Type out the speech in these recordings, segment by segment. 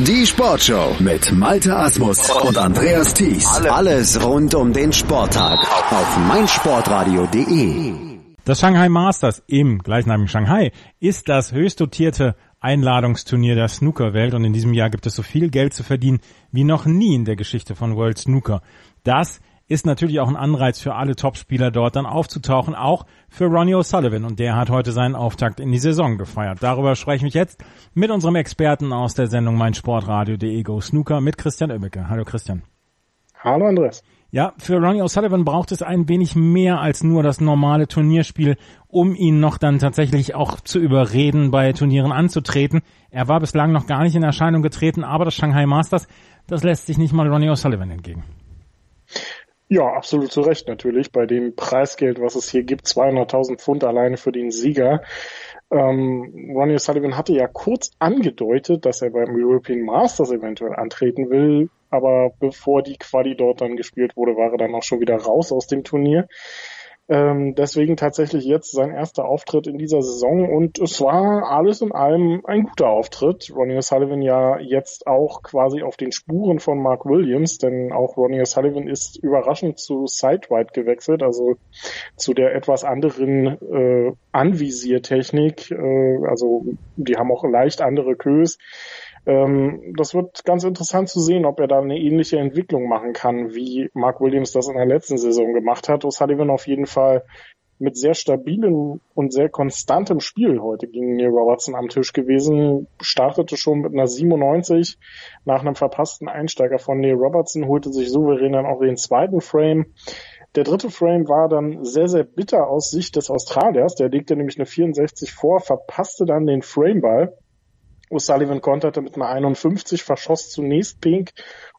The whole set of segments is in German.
Die Sportshow mit Malte Asmus und Andreas Thies. Alles rund um den Sporttag auf meinsportradio.de. Das Shanghai Masters im gleichnamigen Shanghai ist das höchst dotierte Einladungsturnier der Snookerwelt und in diesem Jahr gibt es so viel Geld zu verdienen wie noch nie in der Geschichte von World Snooker. Das ist natürlich auch ein Anreiz für alle Topspieler dort dann aufzutauchen, auch für Ronnie O'Sullivan und der hat heute seinen Auftakt in die Saison gefeiert. Darüber spreche ich jetzt mit unserem Experten aus der Sendung meinsportradio.de Go Snooker mit Christian Oemmeke. Hallo Christian. Hallo Andreas. Ja, für Ronnie O'Sullivan braucht es ein wenig mehr als nur das normale Turnierspiel, um ihn noch dann tatsächlich auch zu überreden, bei Turnieren anzutreten. Er war bislang noch gar nicht in Erscheinung getreten, aber das Shanghai Masters, das lässt sich nicht mal Ronnie O'Sullivan entgegen. Ja, absolut zu Recht natürlich. Bei dem Preisgeld, was es hier gibt, 200.000 Pfund alleine für den Sieger. Ähm, Ronnie O'Sullivan hatte ja kurz angedeutet, dass er beim European Masters eventuell antreten will, aber bevor die Quali dort dann gespielt wurde, war er dann auch schon wieder raus aus dem Turnier. Ähm, deswegen tatsächlich jetzt sein erster Auftritt in dieser Saison und es war alles in allem ein guter Auftritt. Ronnie O'Sullivan ja jetzt auch quasi auf den Spuren von Mark Williams, denn auch Ronnie O'Sullivan ist überraschend zu Sidewide gewechselt, also zu der etwas anderen äh, Anvisiertechnik. Äh, also die haben auch leicht andere Kös. Ähm, das wird ganz interessant zu sehen, ob er da eine ähnliche Entwicklung machen kann, wie Mark Williams das in der letzten Saison gemacht hat. O'Sullivan auf jeden Fall mit sehr stabilem und sehr konstantem Spiel heute gegen Neil Robertson am Tisch gewesen, startete schon mit einer 97 nach einem verpassten Einsteiger von Neil Robertson, holte sich souverän dann auch den zweiten Frame. Der dritte Frame war dann sehr, sehr bitter aus Sicht des Australiers. Der legte nämlich eine 64 vor, verpasste dann den Frameball O'Sullivan konterte mit einer 51, verschoss zunächst Pink,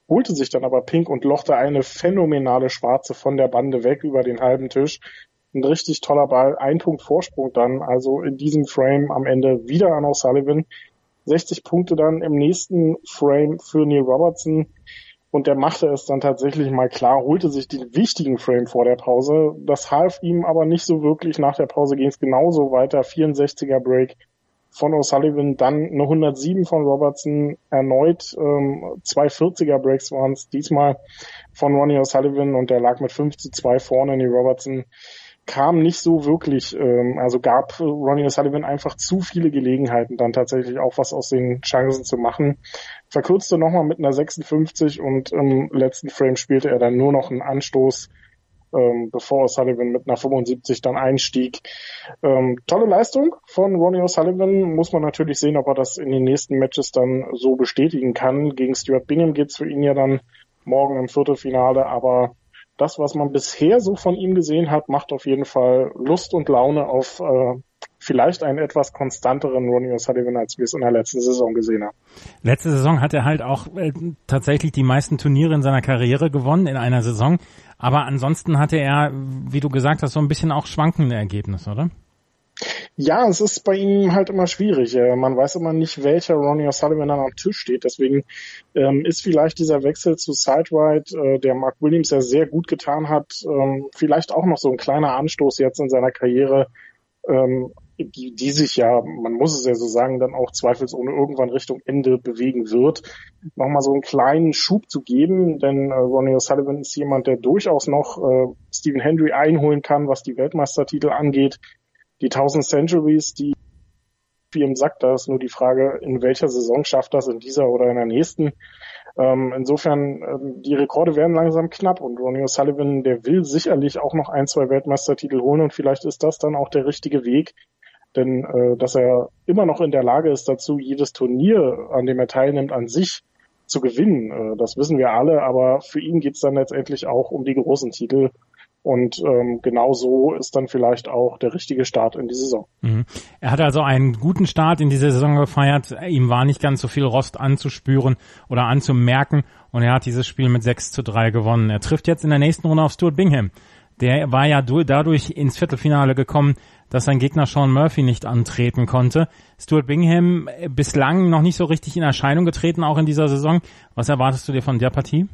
holte sich dann aber Pink und lochte eine phänomenale Schwarze von der Bande weg über den halben Tisch. Ein richtig toller Ball, ein Punkt Vorsprung dann, also in diesem Frame am Ende wieder an O'Sullivan. 60 Punkte dann im nächsten Frame für Neil Robertson. Und der machte es dann tatsächlich mal klar, holte sich den wichtigen Frame vor der Pause. Das half ihm aber nicht so wirklich. Nach der Pause ging es genauso weiter. 64er Break, von O'Sullivan, dann eine 107 von Robertson, erneut ähm, zwei 40er Breaks waren es, diesmal von Ronnie O'Sullivan und der lag mit 5 zu 2 vorne. Die Robertson kam nicht so wirklich, ähm, also gab Ronnie O'Sullivan einfach zu viele Gelegenheiten, dann tatsächlich auch was aus den Chancen zu machen. Verkürzte nochmal mit einer 56 und im letzten Frame spielte er dann nur noch einen Anstoß ähm, bevor O'Sullivan mit einer 75 dann einstieg. Ähm, tolle Leistung von Ronnie O'Sullivan. Muss man natürlich sehen, ob er das in den nächsten Matches dann so bestätigen kann. Gegen Stuart Bingham geht's für ihn ja dann morgen im Viertelfinale, aber das, was man bisher so von ihm gesehen hat, macht auf jeden Fall Lust und Laune auf äh, vielleicht einen etwas konstanteren Ronnie O'Sullivan, als wir es in der letzten Saison gesehen haben. Letzte Saison hat er halt auch äh, tatsächlich die meisten Turniere in seiner Karriere gewonnen in einer Saison. Aber ansonsten hatte er, wie du gesagt hast, so ein bisschen auch schwankende Ergebnisse, oder? Ja, es ist bei ihm halt immer schwierig. Man weiß immer nicht, welcher Ronnie O'Sullivan dann am Tisch steht. Deswegen ähm, ist vielleicht dieser Wechsel zu Sidewide, äh, der Mark Williams ja sehr gut getan hat, ähm, vielleicht auch noch so ein kleiner Anstoß jetzt in seiner Karriere, ähm, die, die sich ja, man muss es ja so sagen, dann auch zweifelsohne irgendwann Richtung Ende bewegen wird, nochmal so einen kleinen Schub zu geben, denn äh, Ronnie O'Sullivan ist jemand, der durchaus noch äh, Stephen Hendry einholen kann, was die Weltmeistertitel angeht. Die 1000 Centuries, die wie im Sack, da ist nur die Frage, in welcher Saison schafft das, in dieser oder in der nächsten. Ähm, insofern, ähm, die Rekorde werden langsam knapp und Ronnie O'Sullivan, der will sicherlich auch noch ein, zwei Weltmeistertitel holen und vielleicht ist das dann auch der richtige Weg, denn äh, dass er immer noch in der Lage ist dazu, jedes Turnier, an dem er teilnimmt, an sich zu gewinnen, äh, das wissen wir alle, aber für ihn geht's dann letztendlich auch um die großen Titel. Und ähm, genau so ist dann vielleicht auch der richtige Start in die Saison. Mhm. Er hat also einen guten Start in diese Saison gefeiert. Ihm war nicht ganz so viel Rost anzuspüren oder anzumerken. Und er hat dieses Spiel mit 6 zu 3 gewonnen. Er trifft jetzt in der nächsten Runde auf Stuart Bingham. Der war ja dadurch ins Viertelfinale gekommen, dass sein Gegner Sean Murphy nicht antreten konnte. Stuart Bingham äh, bislang noch nicht so richtig in Erscheinung getreten, auch in dieser Saison. Was erwartest du dir von der Partie?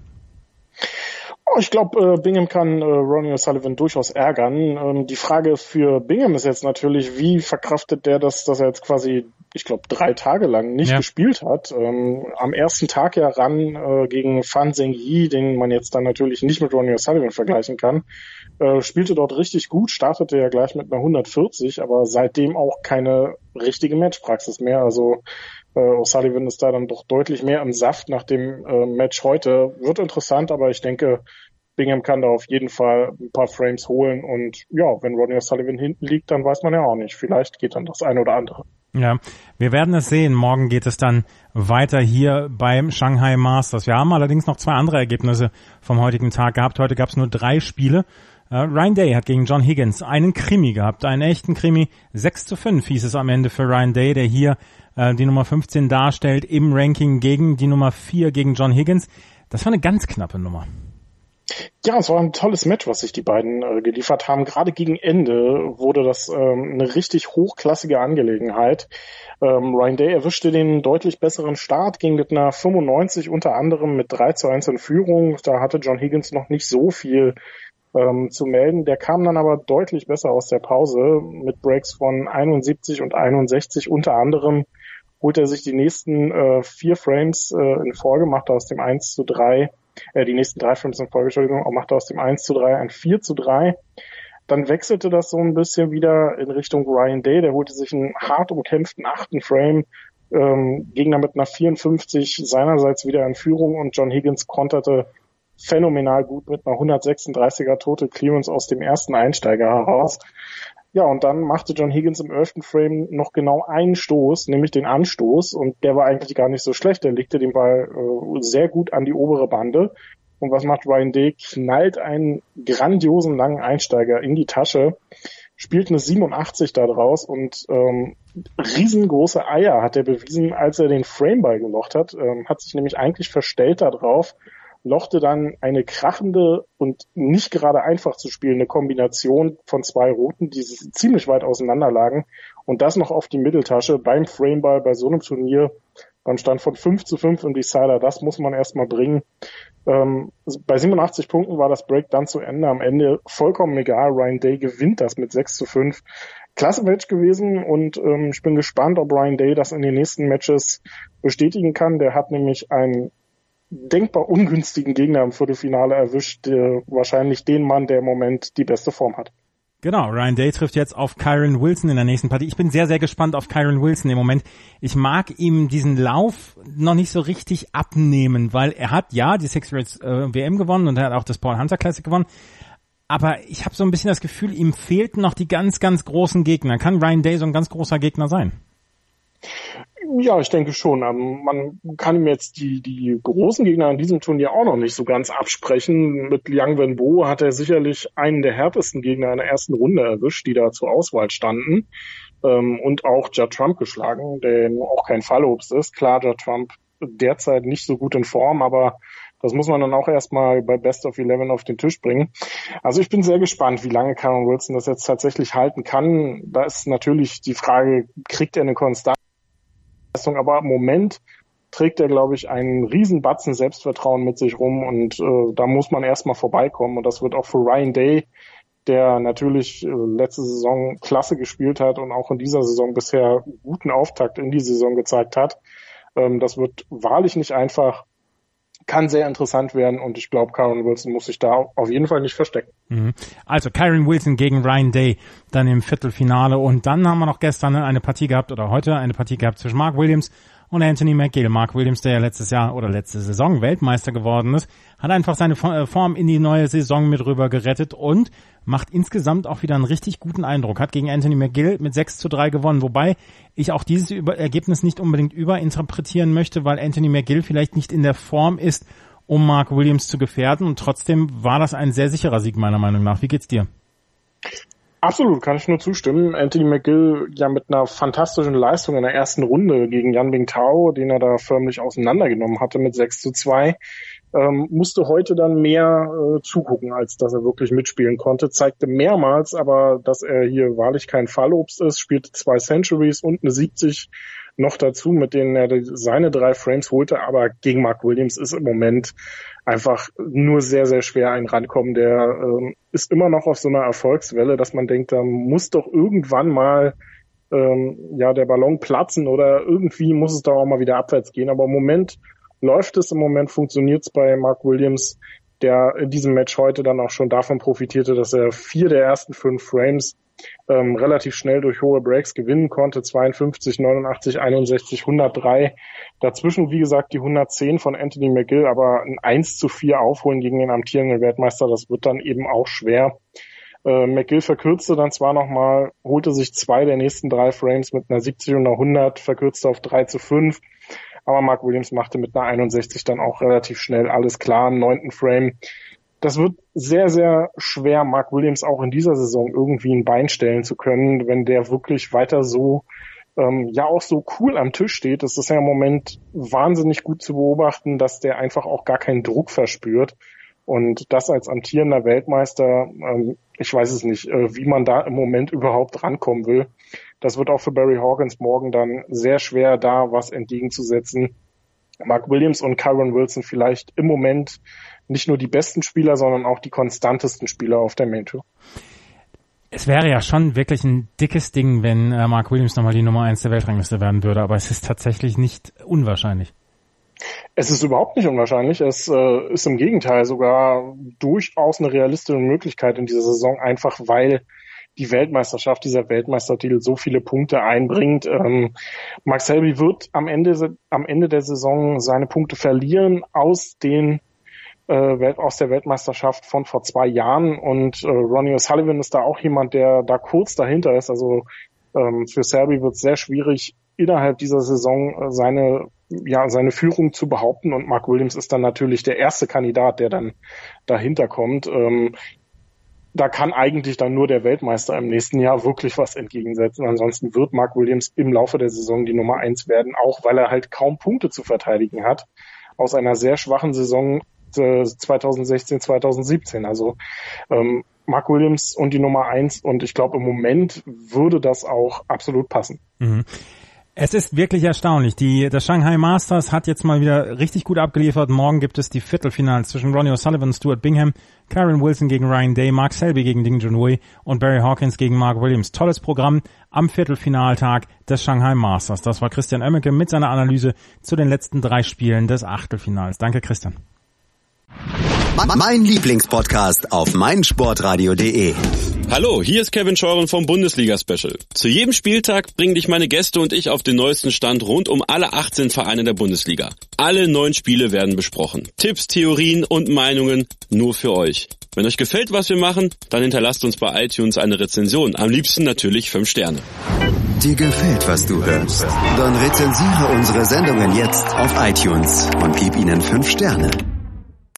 Oh, ich glaube, äh, Bingham kann äh, Ronnie O'Sullivan durchaus ärgern. Ähm, die Frage für Bingham ist jetzt natürlich, wie verkraftet der das, dass er jetzt quasi ich glaube, drei Tage lang nicht ja. gespielt hat. Ähm, am ersten Tag ja ran gegen Fan Zheng Yi, den man jetzt dann natürlich nicht mit Ronnie O'Sullivan vergleichen kann. Äh, spielte dort richtig gut, startete ja gleich mit einer 140, aber seitdem auch keine richtige Matchpraxis mehr. Also äh, O'Sullivan ist da dann doch deutlich mehr im Saft nach dem äh, Match heute. Wird interessant, aber ich denke, Bingham kann da auf jeden Fall ein paar Frames holen und ja, wenn Ronnie O'Sullivan hinten liegt, dann weiß man ja auch nicht. Vielleicht geht dann das eine oder andere. Ja, wir werden es sehen. Morgen geht es dann weiter hier beim Shanghai Masters. Wir haben allerdings noch zwei andere Ergebnisse vom heutigen Tag gehabt. Heute gab es nur drei Spiele. Uh, Ryan Day hat gegen John Higgins einen Krimi gehabt, einen echten Krimi. 6 zu 5 hieß es am Ende für Ryan Day, der hier uh, die Nummer 15 darstellt im Ranking gegen die Nummer 4 gegen John Higgins. Das war eine ganz knappe Nummer. Ja, es war ein tolles Match, was sich die beiden äh, geliefert haben. Gerade gegen Ende wurde das ähm, eine richtig hochklassige Angelegenheit. Ähm, Ryan Day erwischte den deutlich besseren Start, ging mit einer 95 unter anderem mit 3 zu 1 in Führung. Da hatte John Higgins noch nicht so viel ähm, zu melden. Der kam dann aber deutlich besser aus der Pause mit Breaks von 71 und 61 unter anderem holt er sich die nächsten äh, vier Frames äh, in Folge, macht aus dem 1 zu 3 äh, die nächsten drei Frames in Folge, Entschuldigung, auch machte aus dem 1 zu 3 ein 4 zu 3. Dann wechselte das so ein bisschen wieder in Richtung Ryan Day, der holte sich einen hart umkämpften achten Frame, ähm, ging dann mit einer 54 seinerseits wieder in Führung und John Higgins konterte phänomenal gut mit einer 136er Total Clearance aus dem ersten Einsteiger heraus. Ja, und dann machte John Higgins im 11. Frame noch genau einen Stoß, nämlich den Anstoß, und der war eigentlich gar nicht so schlecht. Der legte den Ball äh, sehr gut an die obere Bande. Und was macht Ryan Day? Knallt einen grandiosen langen Einsteiger in die Tasche, spielt eine 87 da draus und ähm, riesengroße Eier hat er bewiesen, als er den Frameball gelocht hat. Ähm, hat sich nämlich eigentlich verstellt da drauf lochte dann eine krachende und nicht gerade einfach zu spielende Kombination von zwei Routen, die ziemlich weit auseinander lagen und das noch auf die Mitteltasche beim Frameball bei so einem Turnier beim Stand von 5 zu 5 im Decider, das muss man erstmal bringen. Ähm, bei 87 Punkten war das Break dann zu Ende. Am Ende vollkommen egal. Ryan Day gewinnt das mit 6 zu 5. Klasse Match gewesen und ähm, ich bin gespannt, ob Ryan Day das in den nächsten Matches bestätigen kann. Der hat nämlich ein denkbar ungünstigen Gegner im Viertelfinale erwischt, der, wahrscheinlich den Mann, der im Moment die beste Form hat. Genau, Ryan Day trifft jetzt auf Kyron Wilson in der nächsten Partie. Ich bin sehr, sehr gespannt auf Kyron Wilson im Moment. Ich mag ihm diesen Lauf noch nicht so richtig abnehmen, weil er hat ja die Six Race äh, WM gewonnen und er hat auch das Paul Hunter Classic gewonnen. Aber ich habe so ein bisschen das Gefühl, ihm fehlten noch die ganz, ganz großen Gegner. Kann Ryan Day so ein ganz großer Gegner sein? Ja, ich denke schon. Ähm, man kann ihm jetzt die, die großen Gegner in diesem Turnier auch noch nicht so ganz absprechen. Mit Liang Wenbo hat er sicherlich einen der härtesten Gegner in der ersten Runde erwischt, die da zur Auswahl standen. Ähm, und auch Judd Trump geschlagen, der auch kein Fallobst ist. Klar, Judd Trump derzeit nicht so gut in Form, aber das muss man dann auch erstmal bei Best of Eleven auf den Tisch bringen. Also ich bin sehr gespannt, wie lange Karen Wilson das jetzt tatsächlich halten kann. Da ist natürlich die Frage, kriegt er eine Konstanz? Leistung, aber im Moment trägt er, glaube ich, einen riesen Batzen Selbstvertrauen mit sich rum und äh, da muss man erstmal vorbeikommen und das wird auch für Ryan Day, der natürlich äh, letzte Saison klasse gespielt hat und auch in dieser Saison bisher guten Auftakt in die Saison gezeigt hat. Ähm, das wird wahrlich nicht einfach, kann sehr interessant werden und ich glaube, Karen Wilson muss sich da auf jeden Fall nicht verstecken. Mhm. Also Kyron Wilson gegen Ryan Day dann im Viertelfinale und dann haben wir noch gestern eine Partie gehabt oder heute eine Partie gehabt zwischen Mark Williams und Anthony McGill. Mark Williams, der ja letztes Jahr oder letzte Saison Weltmeister geworden ist, hat einfach seine äh, Form in die neue Saison mit rüber gerettet und macht insgesamt auch wieder einen richtig guten Eindruck. Hat gegen Anthony McGill mit 6 zu 3 gewonnen, wobei ich auch dieses Ergebnis nicht unbedingt überinterpretieren möchte, weil Anthony McGill vielleicht nicht in der Form ist, um Mark Williams zu gefährden und trotzdem war das ein sehr sicherer Sieg meiner Meinung nach. Wie geht's dir? Absolut, kann ich nur zustimmen. Anthony McGill ja mit einer fantastischen Leistung in der ersten Runde gegen Yan Bing Tao, den er da förmlich auseinandergenommen hatte mit 6 zu 2, ähm, musste heute dann mehr äh, zugucken, als dass er wirklich mitspielen konnte. Zeigte mehrmals aber, dass er hier wahrlich kein Fallobst ist, spielte zwei Centuries und eine 70 noch dazu, mit denen er seine drei Frames holte, aber gegen Mark Williams ist im Moment einfach nur sehr, sehr schwer ein Rankommen. Der ähm, ist immer noch auf so einer Erfolgswelle, dass man denkt, da muss doch irgendwann mal ähm, ja der Ballon platzen oder irgendwie muss es da auch mal wieder abwärts gehen. Aber im Moment läuft es, im Moment funktioniert es bei Mark Williams, der in diesem Match heute dann auch schon davon profitierte, dass er vier der ersten fünf Frames ähm, relativ schnell durch hohe Breaks gewinnen konnte. 52, 89, 61, 103. Dazwischen, wie gesagt, die 110 von Anthony McGill, aber ein 1 zu 4 aufholen gegen den amtierenden Weltmeister, das wird dann eben auch schwer. Äh, McGill verkürzte dann zwar nochmal, holte sich zwei der nächsten drei Frames mit einer 70 und einer 100, verkürzte auf 3 zu 5. Aber Mark Williams machte mit einer 61 dann auch relativ schnell alles klar im neunten Frame. Das wird sehr, sehr schwer, Mark Williams auch in dieser Saison irgendwie ein Bein stellen zu können, wenn der wirklich weiter so ähm, ja auch so cool am Tisch steht. Das ist ja im Moment wahnsinnig gut zu beobachten, dass der einfach auch gar keinen Druck verspürt. Und das als amtierender Weltmeister, ähm, ich weiß es nicht, äh, wie man da im Moment überhaupt rankommen will. Das wird auch für Barry Hawkins morgen dann sehr schwer, da was entgegenzusetzen. Mark Williams und Kyron Wilson vielleicht im Moment nicht nur die besten Spieler, sondern auch die konstantesten Spieler auf der Main Tour. Es wäre ja schon wirklich ein dickes Ding, wenn äh, Mark Williams nochmal die Nummer eins der Weltrangliste werden würde, aber es ist tatsächlich nicht unwahrscheinlich. Es ist überhaupt nicht unwahrscheinlich. Es äh, ist im Gegenteil sogar durchaus eine realistische Möglichkeit in dieser Saison, einfach weil die Weltmeisterschaft, dieser Weltmeistertitel so viele Punkte einbringt. Ähm, Max Selby wird am Ende, am Ende der Saison seine Punkte verlieren aus den äh, aus der Weltmeisterschaft von vor zwei Jahren und äh, Ronnie O'Sullivan ist da auch jemand, der da kurz dahinter ist. Also ähm, für Selby wird es sehr schwierig, innerhalb dieser Saison äh, seine ja, seine Führung zu behaupten und Mark Williams ist dann natürlich der erste Kandidat, der dann dahinter kommt. Ähm, da kann eigentlich dann nur der Weltmeister im nächsten Jahr wirklich was entgegensetzen. Ansonsten wird Mark Williams im Laufe der Saison die Nummer eins werden, auch weil er halt kaum Punkte zu verteidigen hat. Aus einer sehr schwachen Saison 2016, äh, 2017. Also ähm, Mark Williams und die Nummer eins und ich glaube im Moment würde das auch absolut passen. Mhm. Es ist wirklich erstaunlich. Die, das Shanghai Masters hat jetzt mal wieder richtig gut abgeliefert. Morgen gibt es die Viertelfinals zwischen Ronnie O'Sullivan, Stuart Bingham, Karen Wilson gegen Ryan Day, Mark Selby gegen Ding Junhui und Barry Hawkins gegen Mark Williams. Tolles Programm am Viertelfinaltag des Shanghai Masters. Das war Christian Oemmeke mit seiner Analyse zu den letzten drei Spielen des Achtelfinals. Danke, Christian. Mein Lieblingspodcast auf meinsportradio.de. Hallo, hier ist Kevin Scheuren vom Bundesliga Special. Zu jedem Spieltag bringen dich meine Gäste und ich auf den neuesten Stand rund um alle 18 Vereine der Bundesliga. Alle neun Spiele werden besprochen. Tipps, Theorien und Meinungen nur für euch. Wenn euch gefällt, was wir machen, dann hinterlasst uns bei iTunes eine Rezension. Am liebsten natürlich fünf Sterne. Dir gefällt, was du hörst? Dann rezensiere unsere Sendungen jetzt auf iTunes und gib ihnen fünf Sterne.